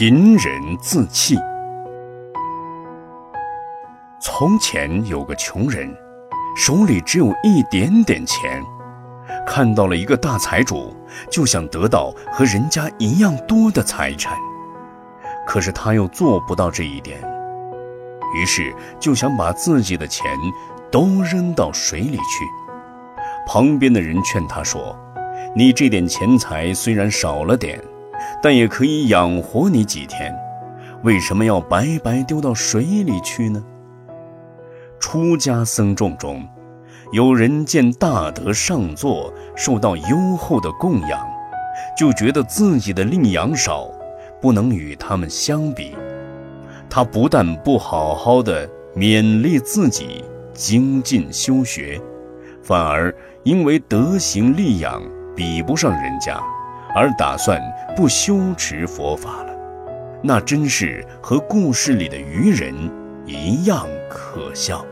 贫人自弃。从前有个穷人，手里只有一点点钱，看到了一个大财主，就想得到和人家一样多的财产。可是他又做不到这一点，于是就想把自己的钱都扔到水里去。旁边的人劝他说：“你这点钱财虽然少了点。”但也可以养活你几天，为什么要白白丢到水里去呢？出家僧众中，有人见大德上座，受到优厚的供养，就觉得自己的令养少，不能与他们相比。他不但不好好的勉励自己精进修学，反而因为德行力养比不上人家。而打算不修持佛法了，那真是和故事里的愚人一样可笑。